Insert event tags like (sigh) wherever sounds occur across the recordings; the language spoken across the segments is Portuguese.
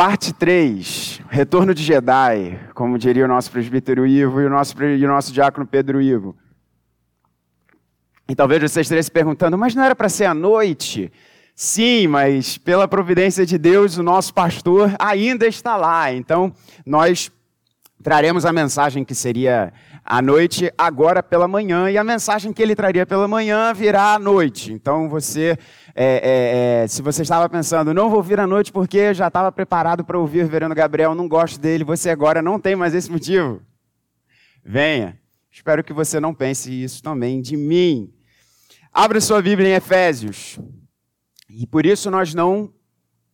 Parte 3, Retorno de Jedi, como diria o nosso presbítero Ivo e o nosso, e o nosso diácono Pedro Ivo. E talvez você esteja se perguntando, mas não era para ser à noite? Sim, mas pela providência de Deus, o nosso pastor ainda está lá. Então, nós traremos a mensagem que seria à noite, agora pela manhã, e a mensagem que ele traria pela manhã virá à noite. Então, você, é, é, é, se você estava pensando, não vou ouvir à noite porque já estava preparado para ouvir o Verano Gabriel, não gosto dele, você agora não tem mais esse motivo. Venha. Espero que você não pense isso também de mim. Abra sua Bíblia em Efésios. E por isso nós não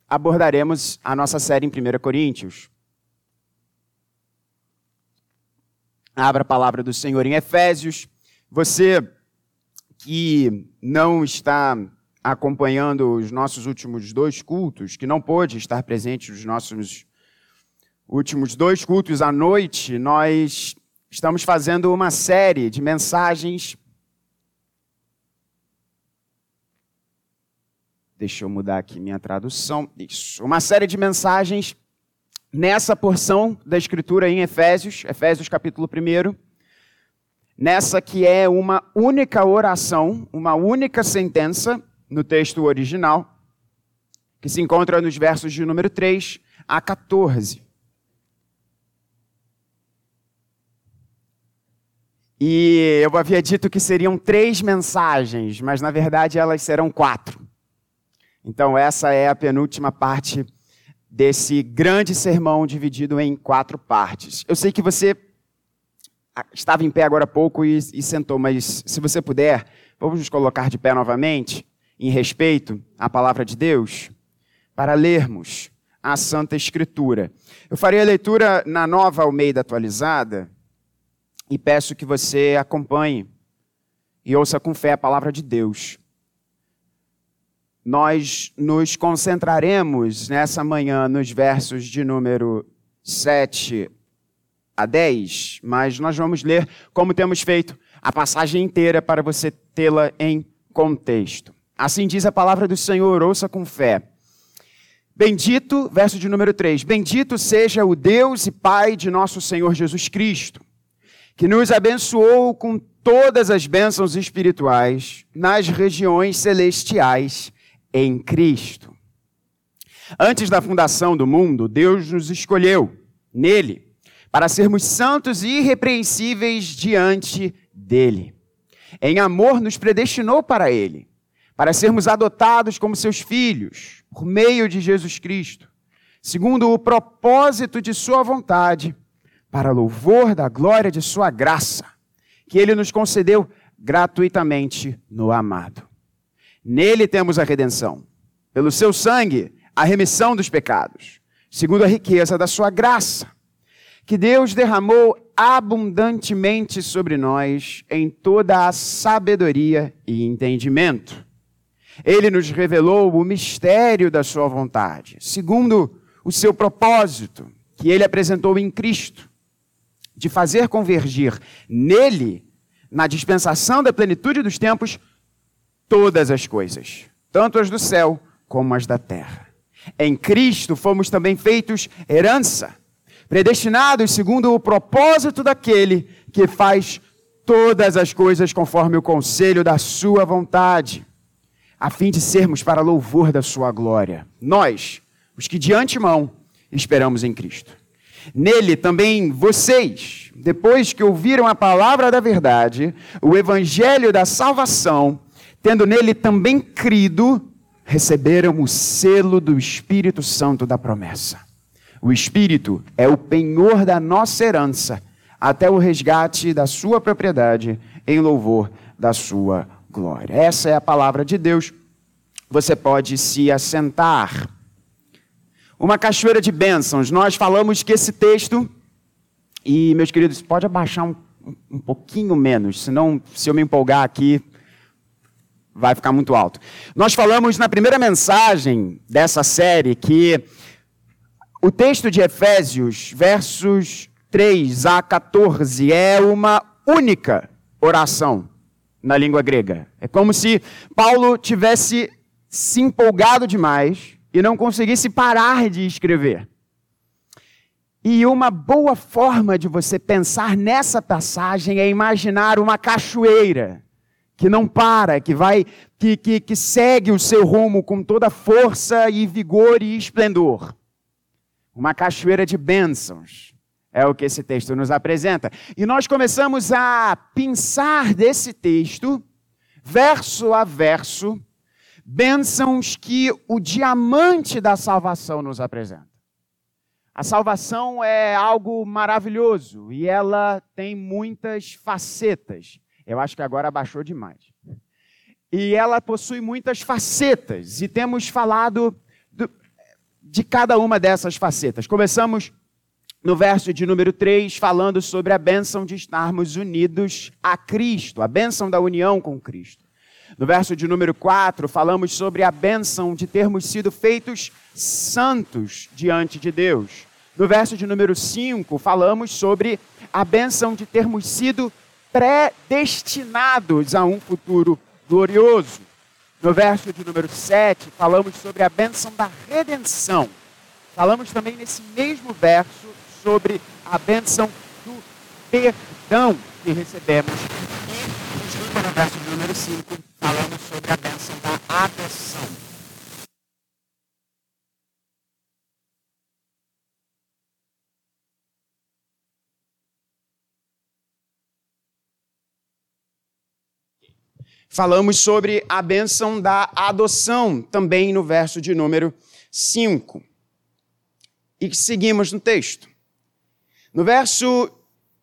abordaremos a nossa série em 1 Coríntios. Abra a palavra do Senhor em Efésios. Você que não está acompanhando os nossos últimos dois cultos, que não pôde estar presente nos nossos últimos dois cultos à noite, nós estamos fazendo uma série de mensagens. Deixa eu mudar aqui minha tradução. Isso. Uma série de mensagens nessa porção da Escritura em Efésios, Efésios capítulo 1, nessa que é uma única oração, uma única sentença no texto original, que se encontra nos versos de número 3 a 14. E eu havia dito que seriam três mensagens, mas na verdade elas serão quatro. Então, essa é a penúltima parte desse grande sermão dividido em quatro partes. Eu sei que você estava em pé agora há pouco e, e sentou, mas se você puder, vamos nos colocar de pé novamente, em respeito à palavra de Deus, para lermos a Santa Escritura. Eu farei a leitura na nova Almeida atualizada e peço que você acompanhe e ouça com fé a palavra de Deus nós nos concentraremos nessa manhã nos versos de número 7 a 10, mas nós vamos ler como temos feito a passagem inteira para você tê-la em contexto. Assim diz a palavra do Senhor, ouça com fé. Bendito, verso de número 3: Bendito seja o Deus e Pai de nosso Senhor Jesus Cristo, que nos abençoou com todas as bênçãos espirituais nas regiões celestiais em Cristo. Antes da fundação do mundo, Deus nos escolheu nele para sermos santos e irrepreensíveis diante dele. Em amor, nos predestinou para ele, para sermos adotados como seus filhos, por meio de Jesus Cristo, segundo o propósito de Sua vontade, para louvor da glória de Sua graça, que Ele nos concedeu gratuitamente no amado. Nele temos a redenção. Pelo seu sangue, a remissão dos pecados, segundo a riqueza da sua graça, que Deus derramou abundantemente sobre nós em toda a sabedoria e entendimento. Ele nos revelou o mistério da sua vontade, segundo o seu propósito, que ele apresentou em Cristo, de fazer convergir nele, na dispensação da plenitude dos tempos, todas as coisas, tanto as do céu como as da terra. Em Cristo fomos também feitos herança, predestinados segundo o propósito daquele que faz todas as coisas conforme o conselho da sua vontade, a fim de sermos para louvor da sua glória. Nós, os que de antemão esperamos em Cristo. Nele também vocês, depois que ouviram a palavra da verdade, o evangelho da salvação, tendo nele também crido, receberam o selo do Espírito Santo da promessa. O Espírito é o penhor da nossa herança, até o resgate da sua propriedade, em louvor da sua glória. Essa é a palavra de Deus. Você pode se assentar. Uma cachoeira de bênçãos. Nós falamos que esse texto, e meus queridos, pode abaixar um, um pouquinho menos, senão, se eu me empolgar aqui, vai ficar muito alto. Nós falamos na primeira mensagem dessa série que o texto de Efésios, versos 3 a 14, é uma única oração na língua grega. É como se Paulo tivesse se empolgado demais e não conseguisse parar de escrever. E uma boa forma de você pensar nessa passagem é imaginar uma cachoeira que não para, que vai, que, que, que segue o seu rumo com toda força e vigor e esplendor. Uma cachoeira de bênçãos. É o que esse texto nos apresenta. E nós começamos a pensar desse texto, verso a verso, bênçãos que o diamante da salvação nos apresenta. A salvação é algo maravilhoso e ela tem muitas facetas. Eu acho que agora abaixou demais. E ela possui muitas facetas e temos falado do, de cada uma dessas facetas. Começamos no verso de número 3, falando sobre a bênção de estarmos unidos a Cristo, a bênção da união com Cristo. No verso de número 4, falamos sobre a bênção de termos sido feitos santos diante de Deus. No verso de número 5, falamos sobre a bênção de termos sido predestinados a um futuro glorioso. No verso de número 7, falamos sobre a bênção da redenção. Falamos também nesse mesmo verso sobre a bênção do perdão que recebemos. E, no verso de número 5, falamos sobre a bênção da adoção. Falamos sobre a bênção da adoção, também no verso de número 5. E seguimos no texto. No verso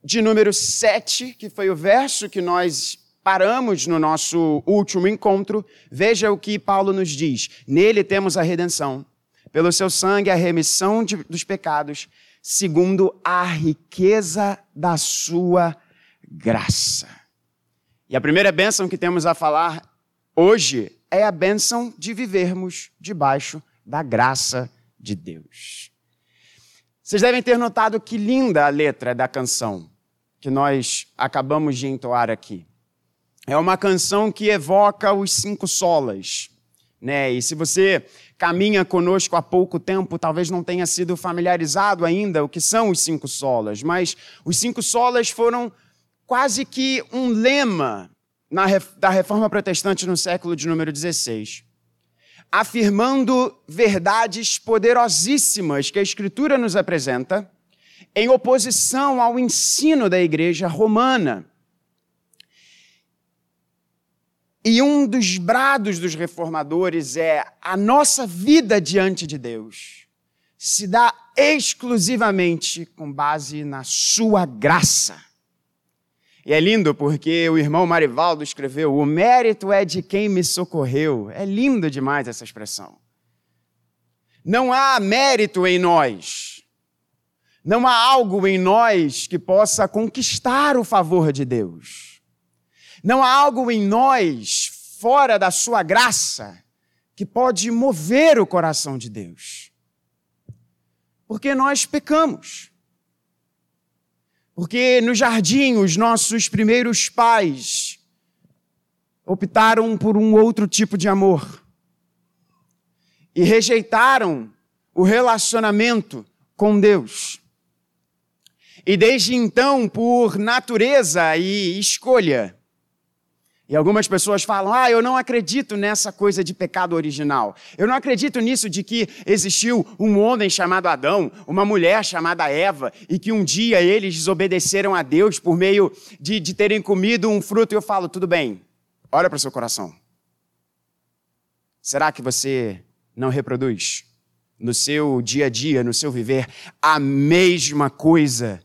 de número 7, que foi o verso que nós paramos no nosso último encontro, veja o que Paulo nos diz. Nele temos a redenção, pelo seu sangue a remissão de, dos pecados, segundo a riqueza da sua graça. E a primeira bênção que temos a falar hoje é a bênção de vivermos debaixo da graça de Deus. Vocês devem ter notado que linda a letra da canção que nós acabamos de entoar aqui. É uma canção que evoca os cinco solas. Né? E se você caminha conosco há pouco tempo, talvez não tenha sido familiarizado ainda o que são os cinco solas, mas os cinco solas foram quase que um lema da reforma protestante no século de número 16, afirmando verdades poderosíssimas que a Escritura nos apresenta, em oposição ao ensino da igreja romana. E um dos brados dos reformadores é a nossa vida diante de Deus se dá exclusivamente com base na sua graça. E é lindo porque o irmão Marivaldo escreveu: O mérito é de quem me socorreu. É lindo demais essa expressão. Não há mérito em nós. Não há algo em nós que possa conquistar o favor de Deus. Não há algo em nós, fora da sua graça, que pode mover o coração de Deus. Porque nós pecamos. Porque no jardim, os nossos primeiros pais optaram por um outro tipo de amor e rejeitaram o relacionamento com Deus. E desde então, por natureza e escolha, e algumas pessoas falam: ah, eu não acredito nessa coisa de pecado original. Eu não acredito nisso de que existiu um homem chamado Adão, uma mulher chamada Eva, e que um dia eles desobedeceram a Deus por meio de, de terem comido um fruto. E eu falo: tudo bem, olha para o seu coração. Será que você não reproduz no seu dia a dia, no seu viver, a mesma coisa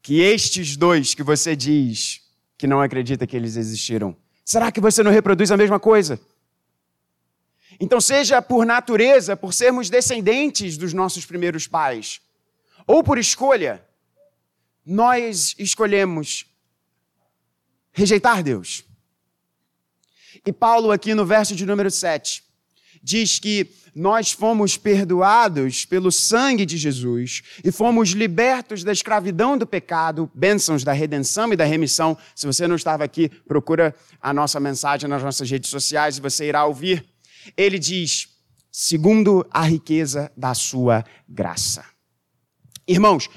que estes dois que você diz que não acredita que eles existiram? Será que você não reproduz a mesma coisa? Então, seja por natureza, por sermos descendentes dos nossos primeiros pais, ou por escolha, nós escolhemos rejeitar Deus. E Paulo, aqui no verso de número 7, diz que nós fomos perdoados pelo sangue de Jesus e fomos libertos da escravidão do pecado, bênçãos da redenção e da remissão. Se você não estava aqui, procura a nossa mensagem nas nossas redes sociais e você irá ouvir. Ele diz: segundo a riqueza da sua graça. Irmãos,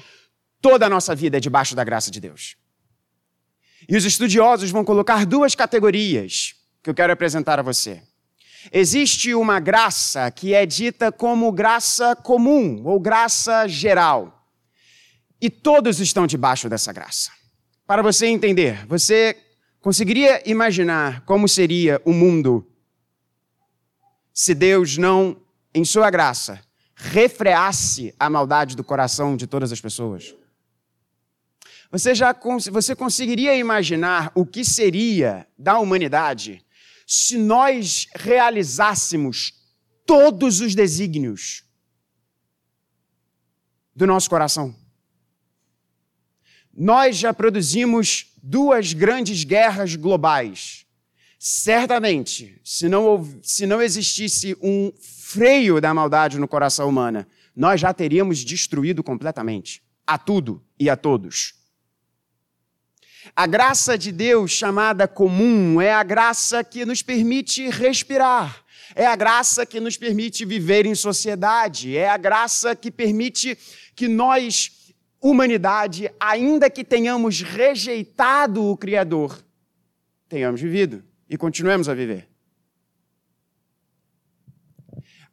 toda a nossa vida é debaixo da graça de Deus. E os estudiosos vão colocar duas categorias que eu quero apresentar a você. Existe uma graça que é dita como graça comum ou graça geral. E todos estão debaixo dessa graça. Para você entender, você conseguiria imaginar como seria o mundo se Deus não, em sua graça, refreasse a maldade do coração de todas as pessoas? Você já você conseguiria imaginar o que seria da humanidade se nós realizássemos todos os desígnios do nosso coração. Nós já produzimos duas grandes guerras globais. Certamente, se não, se não existisse um freio da maldade no coração humano, nós já teríamos destruído completamente a tudo e a todos. A graça de Deus, chamada comum, é a graça que nos permite respirar, é a graça que nos permite viver em sociedade, é a graça que permite que nós, humanidade, ainda que tenhamos rejeitado o Criador, tenhamos vivido e continuemos a viver.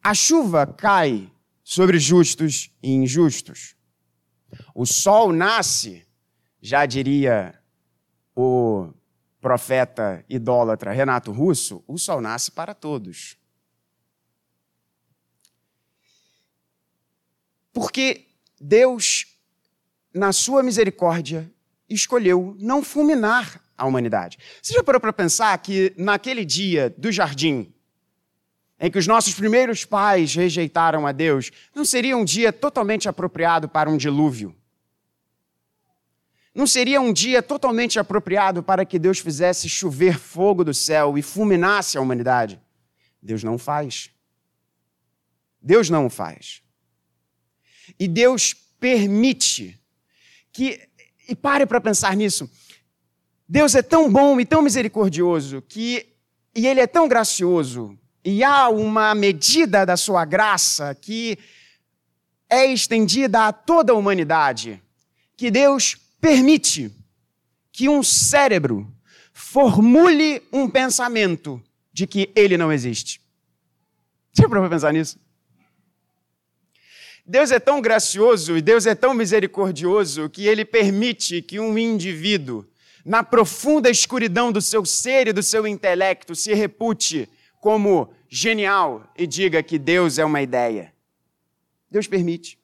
A chuva cai sobre justos e injustos. O sol nasce, já diria o profeta idólatra Renato Russo, o sol nasce para todos. Porque Deus, na sua misericórdia, escolheu não fulminar a humanidade. Você já parou para pensar que naquele dia do jardim, em que os nossos primeiros pais rejeitaram a Deus, não seria um dia totalmente apropriado para um dilúvio? Não seria um dia totalmente apropriado para que Deus fizesse chover fogo do céu e fulminasse a humanidade? Deus não faz. Deus não faz. E Deus permite que. E pare para pensar nisso. Deus é tão bom e tão misericordioso que. E Ele é tão gracioso. E há uma medida da sua graça que é estendida a toda a humanidade. Que Deus permite que um cérebro formule um pensamento de que ele não existe. Você para pensar nisso? Deus é tão gracioso e Deus é tão misericordioso que ele permite que um indivíduo, na profunda escuridão do seu ser e do seu intelecto, se repute como genial e diga que Deus é uma ideia. Deus permite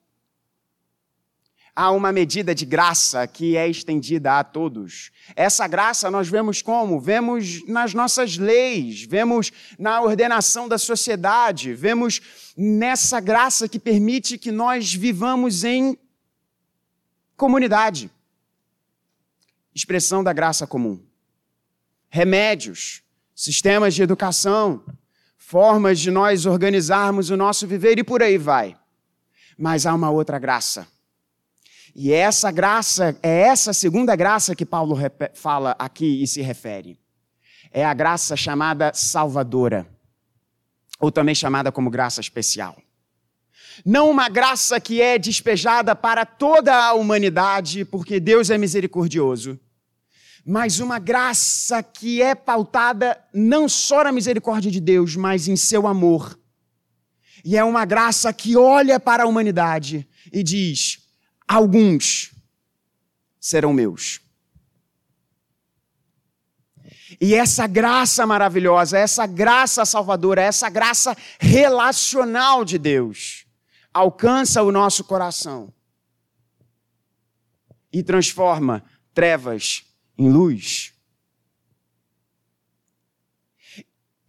há uma medida de graça que é estendida a todos. Essa graça nós vemos como? Vemos nas nossas leis, vemos na ordenação da sociedade, vemos nessa graça que permite que nós vivamos em comunidade. Expressão da graça comum. Remédios, sistemas de educação, formas de nós organizarmos o nosso viver e por aí vai. Mas há uma outra graça e essa graça, é essa segunda graça que Paulo fala aqui e se refere. É a graça chamada salvadora, ou também chamada como graça especial. Não uma graça que é despejada para toda a humanidade, porque Deus é misericordioso, mas uma graça que é pautada não só na misericórdia de Deus, mas em seu amor. E é uma graça que olha para a humanidade e diz: alguns serão meus. E essa graça maravilhosa, essa graça salvadora, essa graça relacional de Deus alcança o nosso coração e transforma trevas em luz.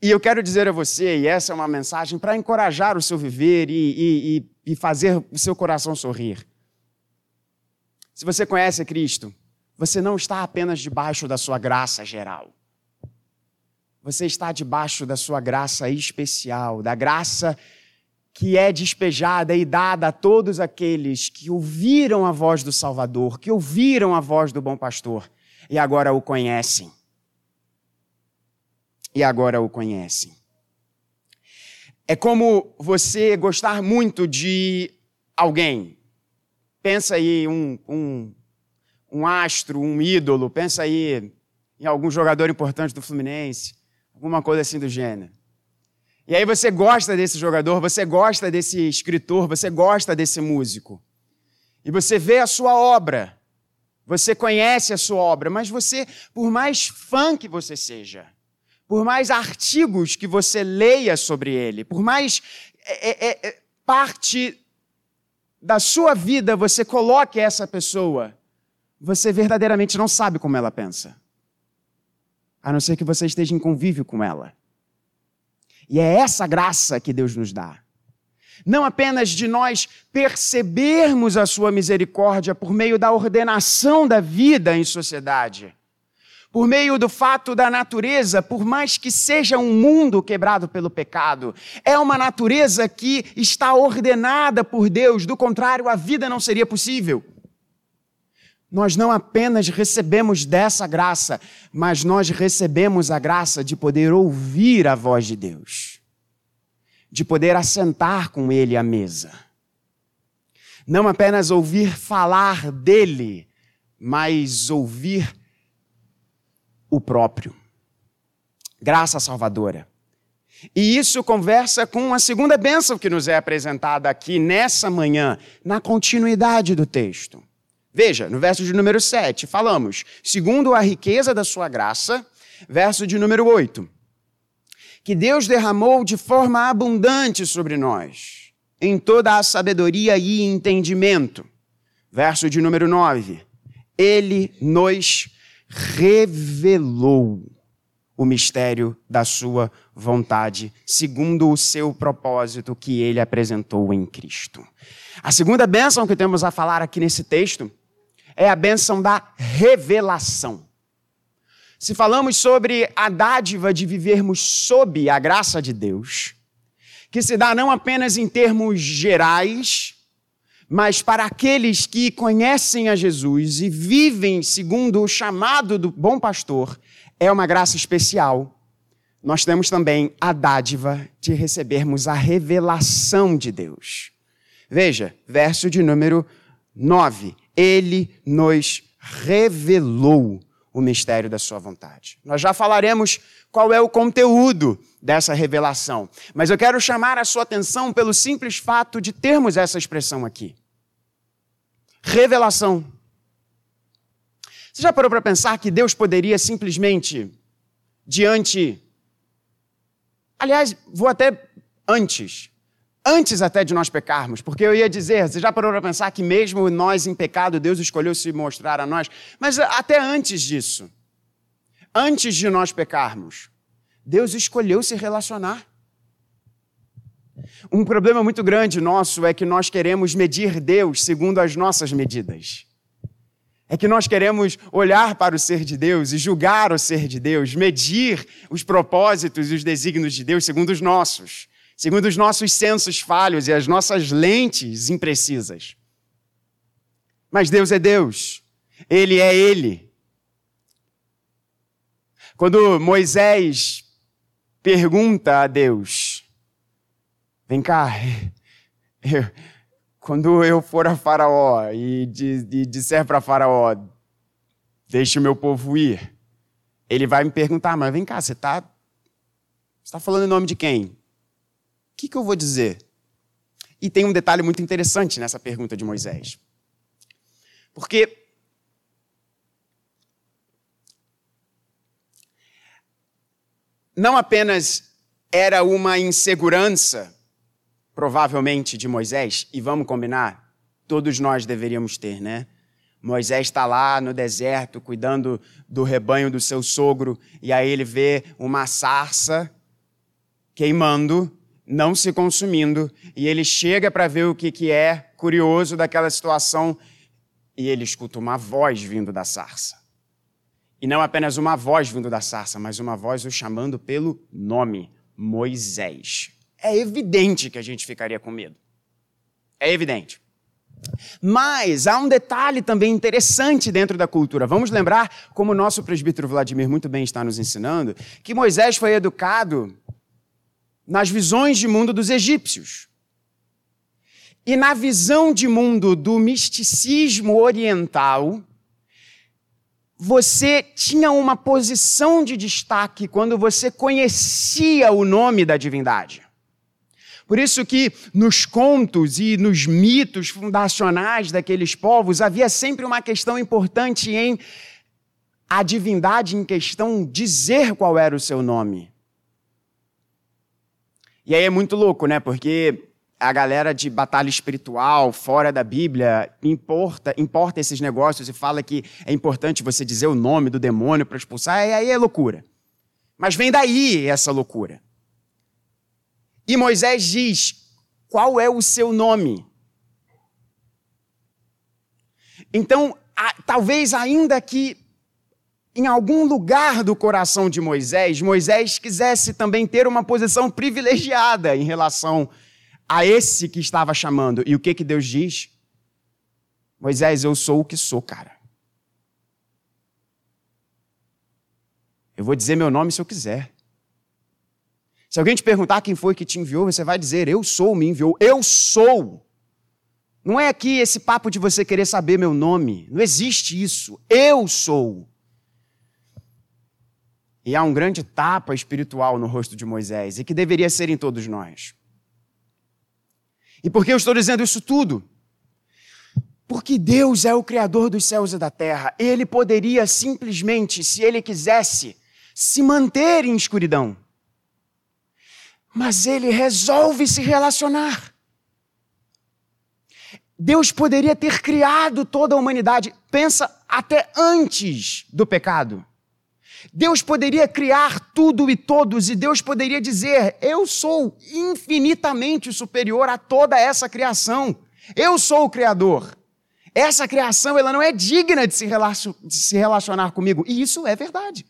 E eu quero dizer a você, e essa é uma mensagem para encorajar o seu viver e, e, e fazer o seu coração sorrir. Se você conhece Cristo, você não está apenas debaixo da sua graça geral. Você está debaixo da sua graça especial, da graça que é despejada e dada a todos aqueles que ouviram a voz do Salvador, que ouviram a voz do bom pastor e agora o conhecem. E agora o conhecem. É como você gostar muito de alguém, Pensa aí um, um, um astro, um ídolo, pensa aí em algum jogador importante do Fluminense, alguma coisa assim do gênero. E aí você gosta desse jogador, você gosta desse escritor, você gosta desse músico. E você vê a sua obra, você conhece a sua obra, mas você, por mais fã que você seja, por mais artigos que você leia sobre ele, por mais é, é, é, parte da sua vida você coloque essa pessoa, você verdadeiramente não sabe como ela pensa. A não ser que você esteja em convívio com ela. E é essa graça que Deus nos dá. Não apenas de nós percebermos a sua misericórdia por meio da ordenação da vida em sociedade, por meio do fato da natureza, por mais que seja um mundo quebrado pelo pecado, é uma natureza que está ordenada por Deus, do contrário, a vida não seria possível. Nós não apenas recebemos dessa graça, mas nós recebemos a graça de poder ouvir a voz de Deus, de poder assentar com Ele à mesa. Não apenas ouvir falar dele, mas ouvir o próprio. Graça salvadora. E isso conversa com a segunda bênção que nos é apresentada aqui nessa manhã, na continuidade do texto. Veja, no verso de número 7, falamos, segundo a riqueza da sua graça, verso de número 8, que Deus derramou de forma abundante sobre nós, em toda a sabedoria e entendimento. Verso de número 9, ele nos revelou o mistério da sua vontade, segundo o seu propósito que ele apresentou em Cristo. A segunda bênção que temos a falar aqui nesse texto é a bênção da revelação. Se falamos sobre a dádiva de vivermos sob a graça de Deus, que se dá não apenas em termos gerais, mas para aqueles que conhecem a Jesus e vivem segundo o chamado do bom pastor, é uma graça especial. Nós temos também a dádiva de recebermos a revelação de Deus. Veja, verso de número 9 ele nos revelou o mistério da sua vontade. Nós já falaremos qual é o conteúdo dessa revelação, mas eu quero chamar a sua atenção pelo simples fato de termos essa expressão aqui. Revelação. Você já parou para pensar que Deus poderia simplesmente, diante. Aliás, vou até antes antes até de nós pecarmos, porque eu ia dizer, você já parou para pensar que mesmo nós em pecado, Deus escolheu se mostrar a nós, mas até antes disso, antes de nós pecarmos, Deus escolheu se relacionar. Um problema muito grande nosso é que nós queremos medir Deus segundo as nossas medidas. É que nós queremos olhar para o ser de Deus e julgar o ser de Deus, medir os propósitos e os desígnios de Deus segundo os nossos segundo os nossos sensos falhos e as nossas lentes imprecisas. Mas Deus é Deus, Ele é Ele. Quando Moisés pergunta a Deus, vem cá, eu, quando eu for a Faraó e, e disser para Faraó, deixe o meu povo ir, ele vai me perguntar, mas vem cá, você está tá falando em nome de quem? que, que eu vou dizer? E tem um detalhe muito interessante nessa pergunta de Moisés. Porque não apenas era uma insegurança, provavelmente, de Moisés, e vamos combinar, todos nós deveríamos ter, né? Moisés está lá no deserto cuidando do rebanho do seu sogro, e aí ele vê uma sarça queimando, não se consumindo, e ele chega para ver o que, que é curioso daquela situação, e ele escuta uma voz vindo da sarça. E não apenas uma voz vindo da sarça, mas uma voz o chamando pelo nome, Moisés. É evidente que a gente ficaria com medo. É evidente. Mas há um detalhe também interessante dentro da cultura. Vamos lembrar, como o nosso presbítero Vladimir muito bem está nos ensinando, que Moisés foi educado nas visões de mundo dos egípcios. E na visão de mundo do misticismo oriental, você tinha uma posição de destaque quando você conhecia o nome da divindade. Por isso que nos contos e nos mitos fundacionais daqueles povos havia sempre uma questão importante em a divindade em questão dizer qual era o seu nome. E aí é muito louco, né? Porque a galera de batalha espiritual, fora da Bíblia, importa, importa esses negócios e fala que é importante você dizer o nome do demônio para expulsar, e aí é loucura. Mas vem daí essa loucura. E Moisés diz: qual é o seu nome? Então, a, talvez ainda que em algum lugar do coração de Moisés, Moisés quisesse também ter uma posição privilegiada em relação a esse que estava chamando. E o que, que Deus diz? Moisés, eu sou o que sou, cara. Eu vou dizer meu nome se eu quiser. Se alguém te perguntar quem foi que te enviou, você vai dizer: Eu sou, me enviou. Eu sou. Não é aqui esse papo de você querer saber meu nome. Não existe isso. Eu sou. E há um grande tapa espiritual no rosto de Moisés, e que deveria ser em todos nós. E por que eu estou dizendo isso tudo? Porque Deus é o Criador dos céus e da terra. Ele poderia simplesmente, se ele quisesse, se manter em escuridão. Mas ele resolve se relacionar. Deus poderia ter criado toda a humanidade, pensa até antes do pecado. Deus poderia criar tudo e todos, e Deus poderia dizer: Eu sou infinitamente superior a toda essa criação. Eu sou o Criador. Essa criação ela não é digna de se, de se relacionar comigo. E isso é verdade.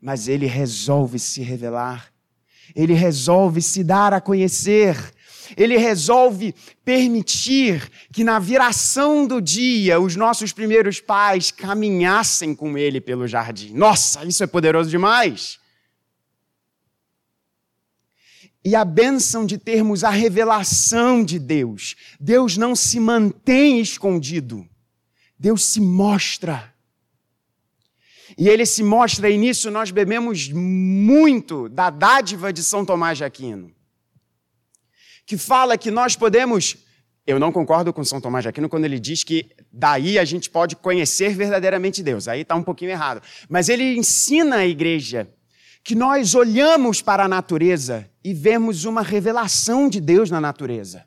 Mas ele resolve se revelar, ele resolve se dar a conhecer, ele resolve permitir que na viração do dia os nossos primeiros pais caminhassem com ele pelo jardim. Nossa, isso é poderoso demais! E a bênção de termos a revelação de Deus. Deus não se mantém escondido, Deus se mostra. E ele se mostra, e nisso nós bebemos muito da dádiva de São Tomás de Aquino que fala que nós podemos. Eu não concordo com São Tomás de Aquino quando ele diz que daí a gente pode conhecer verdadeiramente Deus. Aí está um pouquinho errado. Mas ele ensina a igreja que nós olhamos para a natureza e vemos uma revelação de Deus na natureza.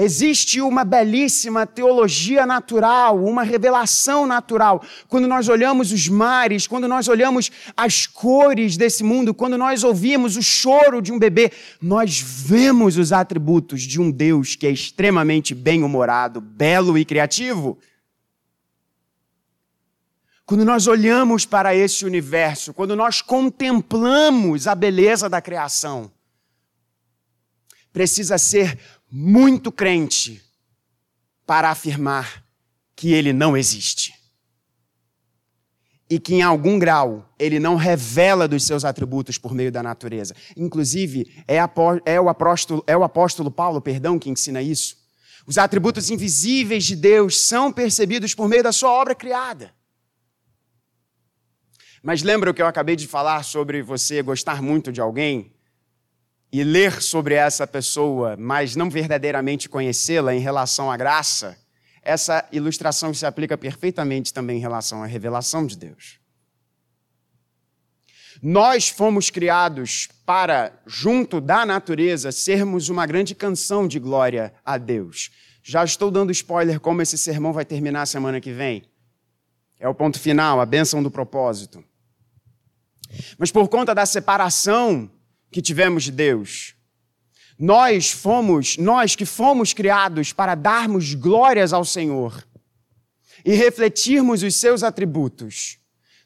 Existe uma belíssima teologia natural, uma revelação natural. Quando nós olhamos os mares, quando nós olhamos as cores desse mundo, quando nós ouvimos o choro de um bebê, nós vemos os atributos de um Deus que é extremamente bem-humorado, belo e criativo. Quando nós olhamos para esse universo, quando nós contemplamos a beleza da criação, precisa ser muito crente para afirmar que ele não existe. E que em algum grau ele não revela dos seus atributos por meio da natureza. Inclusive, é, é, o apóstolo, é o apóstolo Paulo, perdão, que ensina isso. Os atributos invisíveis de Deus são percebidos por meio da sua obra criada. Mas lembra o que eu acabei de falar sobre você gostar muito de alguém? E ler sobre essa pessoa, mas não verdadeiramente conhecê-la em relação à graça, essa ilustração se aplica perfeitamente também em relação à revelação de Deus. Nós fomos criados para, junto da natureza, sermos uma grande canção de glória a Deus. Já estou dando spoiler como esse sermão vai terminar semana que vem. É o ponto final, a bênção do propósito. Mas por conta da separação que tivemos de Deus. Nós fomos, nós que fomos criados para darmos glórias ao Senhor e refletirmos os seus atributos,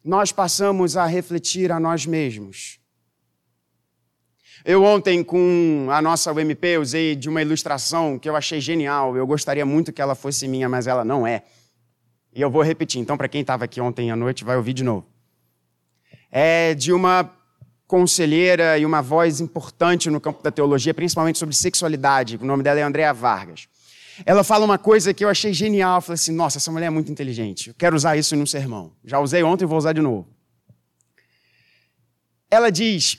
nós passamos a refletir a nós mesmos. Eu ontem, com a nossa UMP, usei de uma ilustração que eu achei genial. Eu gostaria muito que ela fosse minha, mas ela não é. E eu vou repetir. Então, para quem estava aqui ontem à noite, vai ouvir de novo. É de uma conselheira e uma voz importante no campo da teologia, principalmente sobre sexualidade. O nome dela é Andrea Vargas. Ela fala uma coisa que eu achei genial. Eu falei assim: nossa, essa mulher é muito inteligente. Eu quero usar isso num sermão. Já usei ontem e vou usar de novo. Ela diz: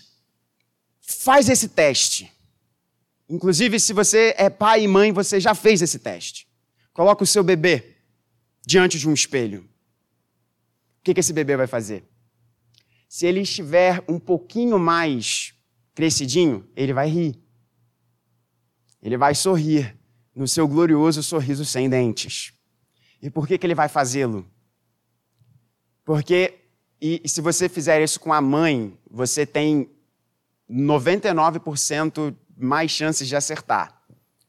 faz esse teste. Inclusive, se você é pai e mãe, você já fez esse teste. Coloca o seu bebê diante de um espelho. O que, que esse bebê vai fazer? Se ele estiver um pouquinho mais crescidinho, ele vai rir. Ele vai sorrir no seu glorioso sorriso sem dentes. E por que, que ele vai fazê-lo? Porque, e, e se você fizer isso com a mãe, você tem 99% mais chances de acertar.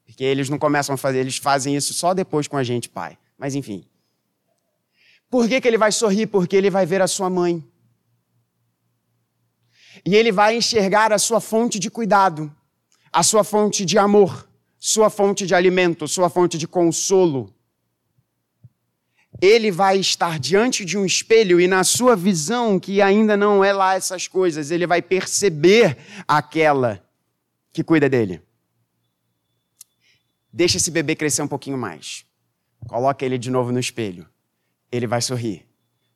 Porque eles não começam a fazer, eles fazem isso só depois com a gente, pai. Mas enfim. Por que, que ele vai sorrir? Porque ele vai ver a sua mãe. E ele vai enxergar a sua fonte de cuidado, a sua fonte de amor, sua fonte de alimento, sua fonte de consolo. Ele vai estar diante de um espelho e, na sua visão, que ainda não é lá essas coisas, ele vai perceber aquela que cuida dele. Deixa esse bebê crescer um pouquinho mais. Coloca ele de novo no espelho. Ele vai sorrir.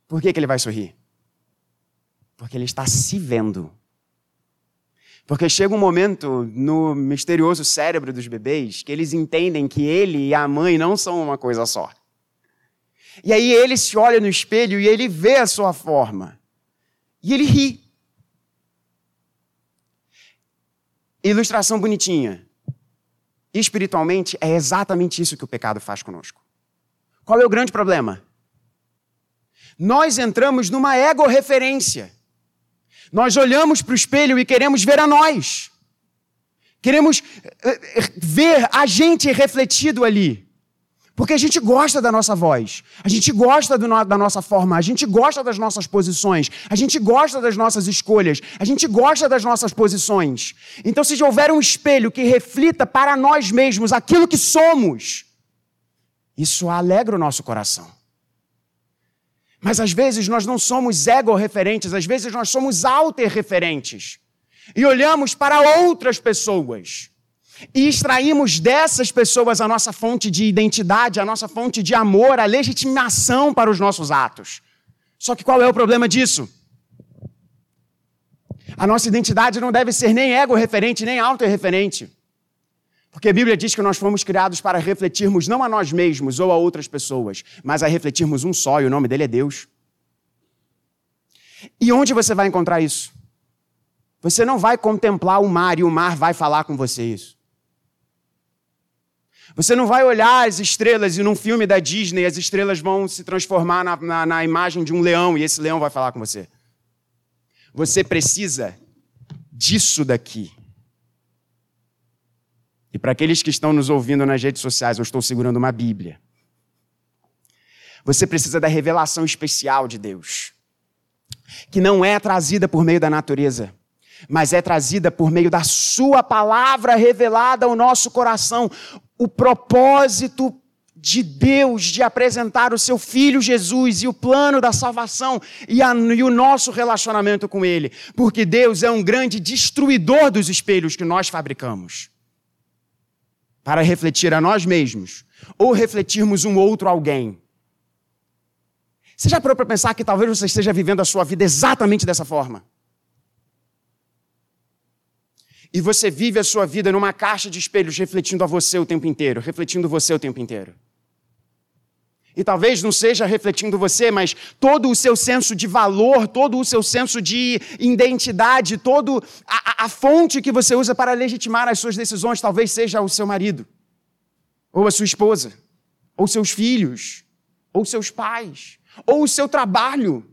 Por que, que ele vai sorrir? Porque ele está se vendo. Porque chega um momento no misterioso cérebro dos bebês que eles entendem que ele e a mãe não são uma coisa só. E aí ele se olha no espelho e ele vê a sua forma. E ele ri. Ilustração bonitinha. Espiritualmente, é exatamente isso que o pecado faz conosco. Qual é o grande problema? Nós entramos numa ego-referência. Nós olhamos para o espelho e queremos ver a nós. Queremos eh, eh, ver a gente refletido ali. Porque a gente gosta da nossa voz, a gente gosta no, da nossa forma, a gente gosta das nossas posições, a gente gosta das nossas escolhas, a gente gosta das nossas posições. Então, se houver um espelho que reflita para nós mesmos aquilo que somos, isso alegra o nosso coração. Mas às vezes nós não somos ego-referentes, às vezes nós somos alter-referentes. E olhamos para outras pessoas e extraímos dessas pessoas a nossa fonte de identidade, a nossa fonte de amor, a legitimação para os nossos atos. Só que qual é o problema disso? A nossa identidade não deve ser nem ego-referente, nem auto-referente. Porque a Bíblia diz que nós fomos criados para refletirmos não a nós mesmos ou a outras pessoas, mas a refletirmos um só, e o nome dele é Deus. E onde você vai encontrar isso? Você não vai contemplar o mar e o mar vai falar com você isso. Você não vai olhar as estrelas e num filme da Disney as estrelas vão se transformar na, na, na imagem de um leão e esse leão vai falar com você. Você precisa disso daqui. E para aqueles que estão nos ouvindo nas redes sociais, eu estou segurando uma Bíblia. Você precisa da revelação especial de Deus, que não é trazida por meio da natureza, mas é trazida por meio da Sua palavra revelada ao nosso coração. O propósito de Deus de apresentar o seu Filho Jesus e o plano da salvação e, a, e, o nosso relacionamento com Ele, porque Deus é um grande destruidor dos espelhos que nós fabricamos para refletir a nós mesmos ou refletirmos um outro alguém. Você já parou para pensar que talvez você esteja vivendo a sua vida exatamente dessa forma? E você vive a sua vida numa caixa de espelhos refletindo a você o tempo inteiro, refletindo você o tempo inteiro. E talvez não seja refletindo você, mas todo o seu senso de valor, todo o seu senso de identidade, toda a, a, fonte que você usa para legitimar as suas decisões, talvez seja o seu marido, ou a sua esposa, ou seus filhos, ou seus pais, ou o seu trabalho,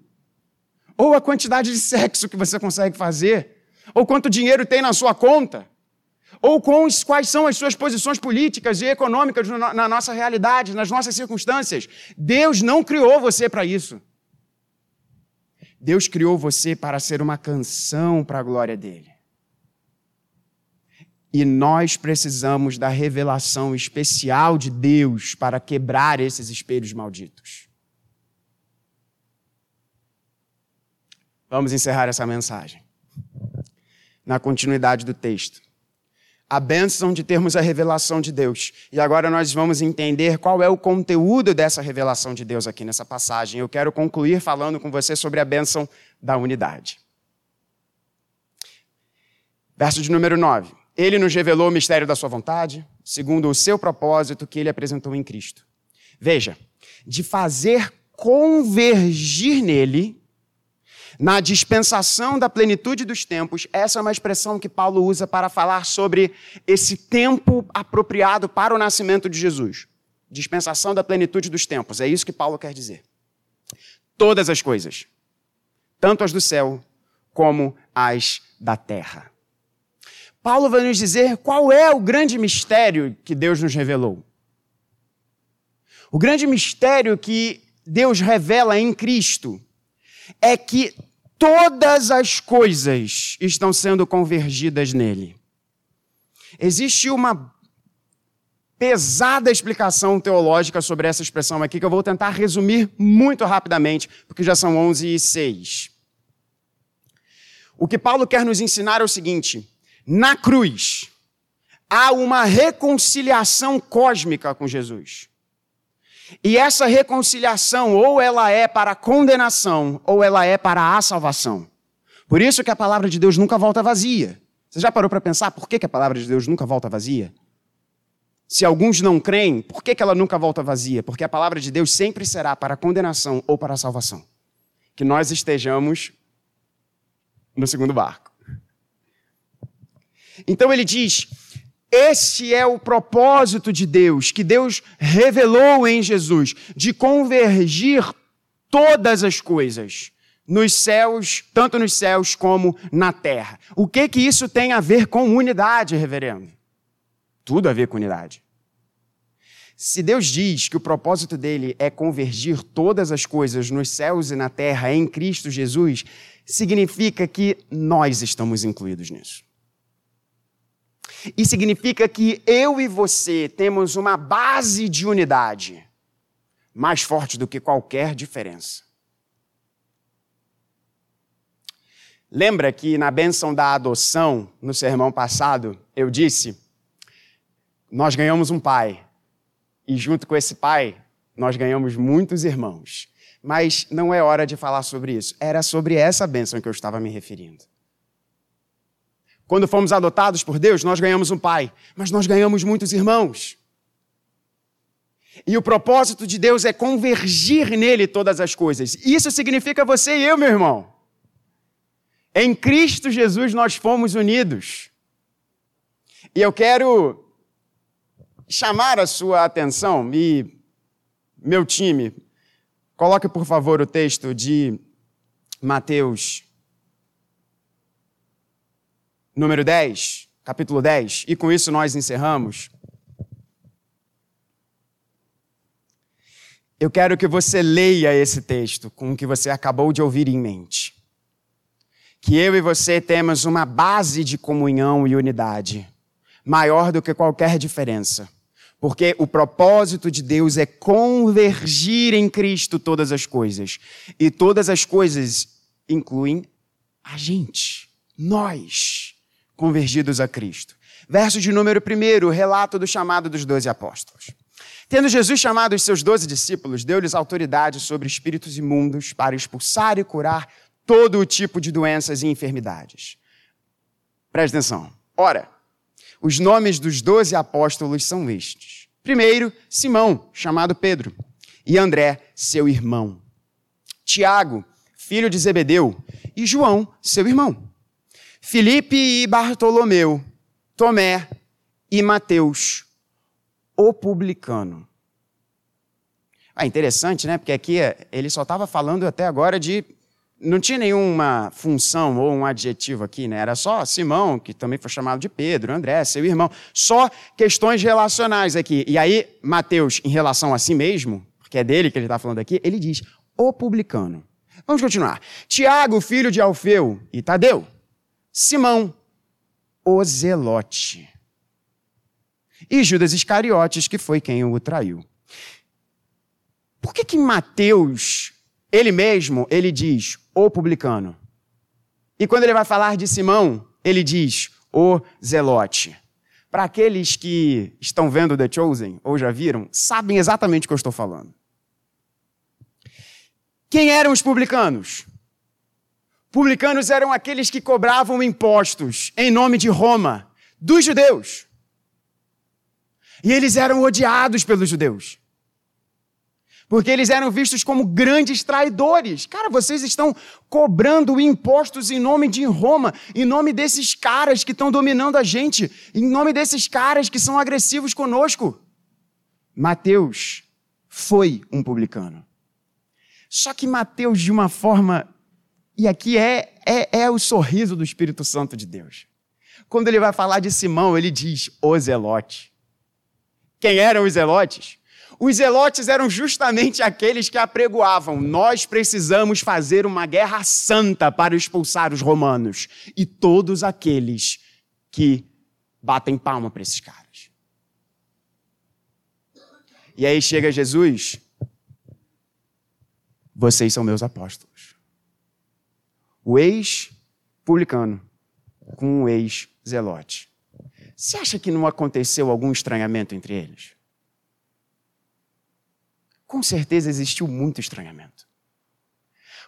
ou a quantidade de sexo que você consegue fazer ou quanto dinheiro tem na sua conta, ou com os, quais são as suas posições políticas e econômicas na nossa realidade, nas nossas circunstâncias. Deus não criou você para isso. Deus criou você para ser uma canção para a glória dele. E nós precisamos da revelação especial de Deus para quebrar esses espelhos malditos. Vamos encerrar essa mensagem. na continuidade do texto. A bênção de termos a revelação de Deus. E agora nós vamos entender qual é o conteúdo dessa revelação de Deus aqui nessa passagem. Eu quero concluir falando com você sobre a bênção da unidade. Verso de número 9. Ele nos revelou o mistério da sua vontade, segundo o seu propósito que ele apresentou em Cristo. Veja, de fazer convergir nele, na dispensação da plenitude dos tempos, essa é uma expressão que Paulo usa para falar sobre esse tempo apropriado para o nascimento de Jesus. Dispensação da plenitude dos tempos, é isso que Paulo quer dizer. Todas as coisas, tanto as do céu como as da terra. Paulo vai nos dizer qual é o grande mistério que Deus nos revelou. O grande mistério que Deus revela em Cristo é que todas as coisas estão sendo convergidas nele. Existe uma pesada explicação teológica sobre essa expressão aqui que eu vou tentar resumir muito rapidamente, porque já são 11 e 6. O que Paulo quer nos ensinar é o seguinte: na cruz, há uma reconciliação cósmica com Jesus. E essa reconciliação, ou ela é para a condenação, ou ela é para a salvação. Por isso que a palavra de Deus nunca volta vazia. Você já parou para pensar por que, a palavra de Deus nunca volta vazia? Se alguns não creem, por que, que ela nunca volta vazia? Porque a palavra de Deus sempre será para a condenação ou para a salvação. Que nós estejamos no segundo barco. Então ele diz: esse é o propósito de Deus, que Deus revelou em Jesus, de convergir todas as coisas nos céus, tanto nos céus como na terra. O que que isso tem a ver com unidade, reverendo? Tudo a ver com unidade. Se Deus diz que o propósito dele é convergir todas as coisas nos céus e na terra em Cristo Jesus, significa que nós estamos incluídos nisso. E significa que eu e você temos uma base de unidade mais forte do que qualquer diferença. Lembra que na bênção da adoção, no sermão passado, eu disse: nós ganhamos um pai, e junto com esse pai, nós ganhamos muitos irmãos. Mas não é hora de falar sobre isso. Era sobre essa bênção que eu estava me referindo. Quando fomos adotados por Deus, nós ganhamos um pai, mas nós ganhamos muitos irmãos. E o propósito de Deus é convergir nele todas as coisas. Isso significa você e eu, meu irmão. Em Cristo Jesus nós fomos unidos. E eu quero chamar a sua atenção e meu time, coloque por favor o texto de Mateus número 10, capítulo 10, e com isso nós encerramos. Eu quero que você leia esse texto com o que você acabou de ouvir em mente. Que eu e você temos uma base de comunhão e unidade maior do que qualquer diferença. Porque o propósito de Deus é convergir em Cristo todas as coisas. E todas as coisas incluem a gente, nós convergidos a Cristo. Verso de número 1, o relato do chamado dos doze apóstolos. Tendo Jesus chamado os seus doze discípulos, deu-lhes autoridade sobre espíritos imundos para expulsar e curar todo o tipo de doenças e enfermidades. Preste atenção. Ora, os nomes dos doze apóstolos são estes. Primeiro, Simão, chamado Pedro, e André, seu irmão. Tiago, filho de Zebedeu, e João, seu irmão. Filipe e Bartolomeu, Tomé e Mateus, o publicano. Ah, interessante, né? Porque aqui ele só estava falando até agora de. Não tinha nenhuma função ou um adjetivo aqui, né? Era só Simão, que também foi chamado de Pedro, André, seu irmão. Só questões relacionais aqui. E aí, Mateus, em relação a si mesmo, porque é dele que ele está falando aqui, ele diz: o publicano. Vamos continuar. Tiago, filho de Alfeu, e Tadeu. Simão, o Zelote. E Judas Iscariotes, que foi quem o traiu. Por que que Mateus, ele mesmo, ele diz o publicano? E quando ele vai falar de Simão, ele diz: o zelote. Para aqueles que estão vendo The Chosen, ou já viram, sabem exatamente o que eu estou falando. Quem eram os publicanos? Publicanos eram aqueles que cobravam impostos em nome de Roma, dos judeus. E eles eram odiados pelos judeus. Porque eles eram vistos como grandes traidores. Cara, vocês estão cobrando impostos em nome de Roma, em nome desses caras que estão dominando a gente, em nome desses caras que são agressivos conosco. Mateus foi um publicano. Só que Mateus, de uma forma e aqui é, é, é o sorriso do Espírito Santo de Deus. Quando ele vai falar de Simão, ele diz: o zelote. Quem eram os zelotes? Os zelotes eram justamente aqueles que apregoavam: nós precisamos fazer uma guerra santa para expulsar os romanos. E todos aqueles que batem palma para esses caras. E aí chega Jesus: vocês são meus apóstolos o ex-publicano com o ex-zelote. Você acha que não aconteceu algum estranhamento entre eles? Com certeza existiu muito estranhamento.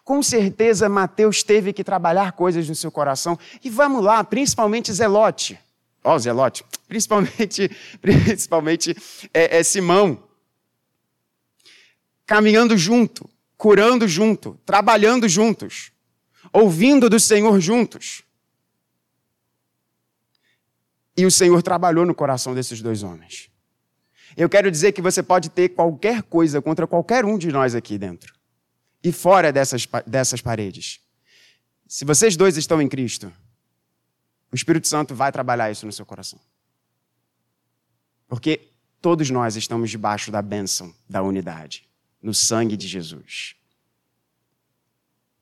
Com certeza Mateus teve que trabalhar coisas no seu coração. E vamos lá, principalmente Zelote. Ó, oh, Zelote, (laughs) principalmente, (laughs) principalmente é, é Simão. Caminhando junto, curando junto, trabalhando juntos ouvindo do Senhor juntos. E o Senhor trabalhou no coração desses dois homens. Eu quero dizer que você pode ter qualquer coisa contra qualquer um de nós aqui dentro e fora dessas, dessas paredes. Se vocês dois estão em Cristo, o Espírito Santo vai trabalhar isso no seu coração. Porque todos nós estamos debaixo da bênção da unidade, no sangue de Jesus.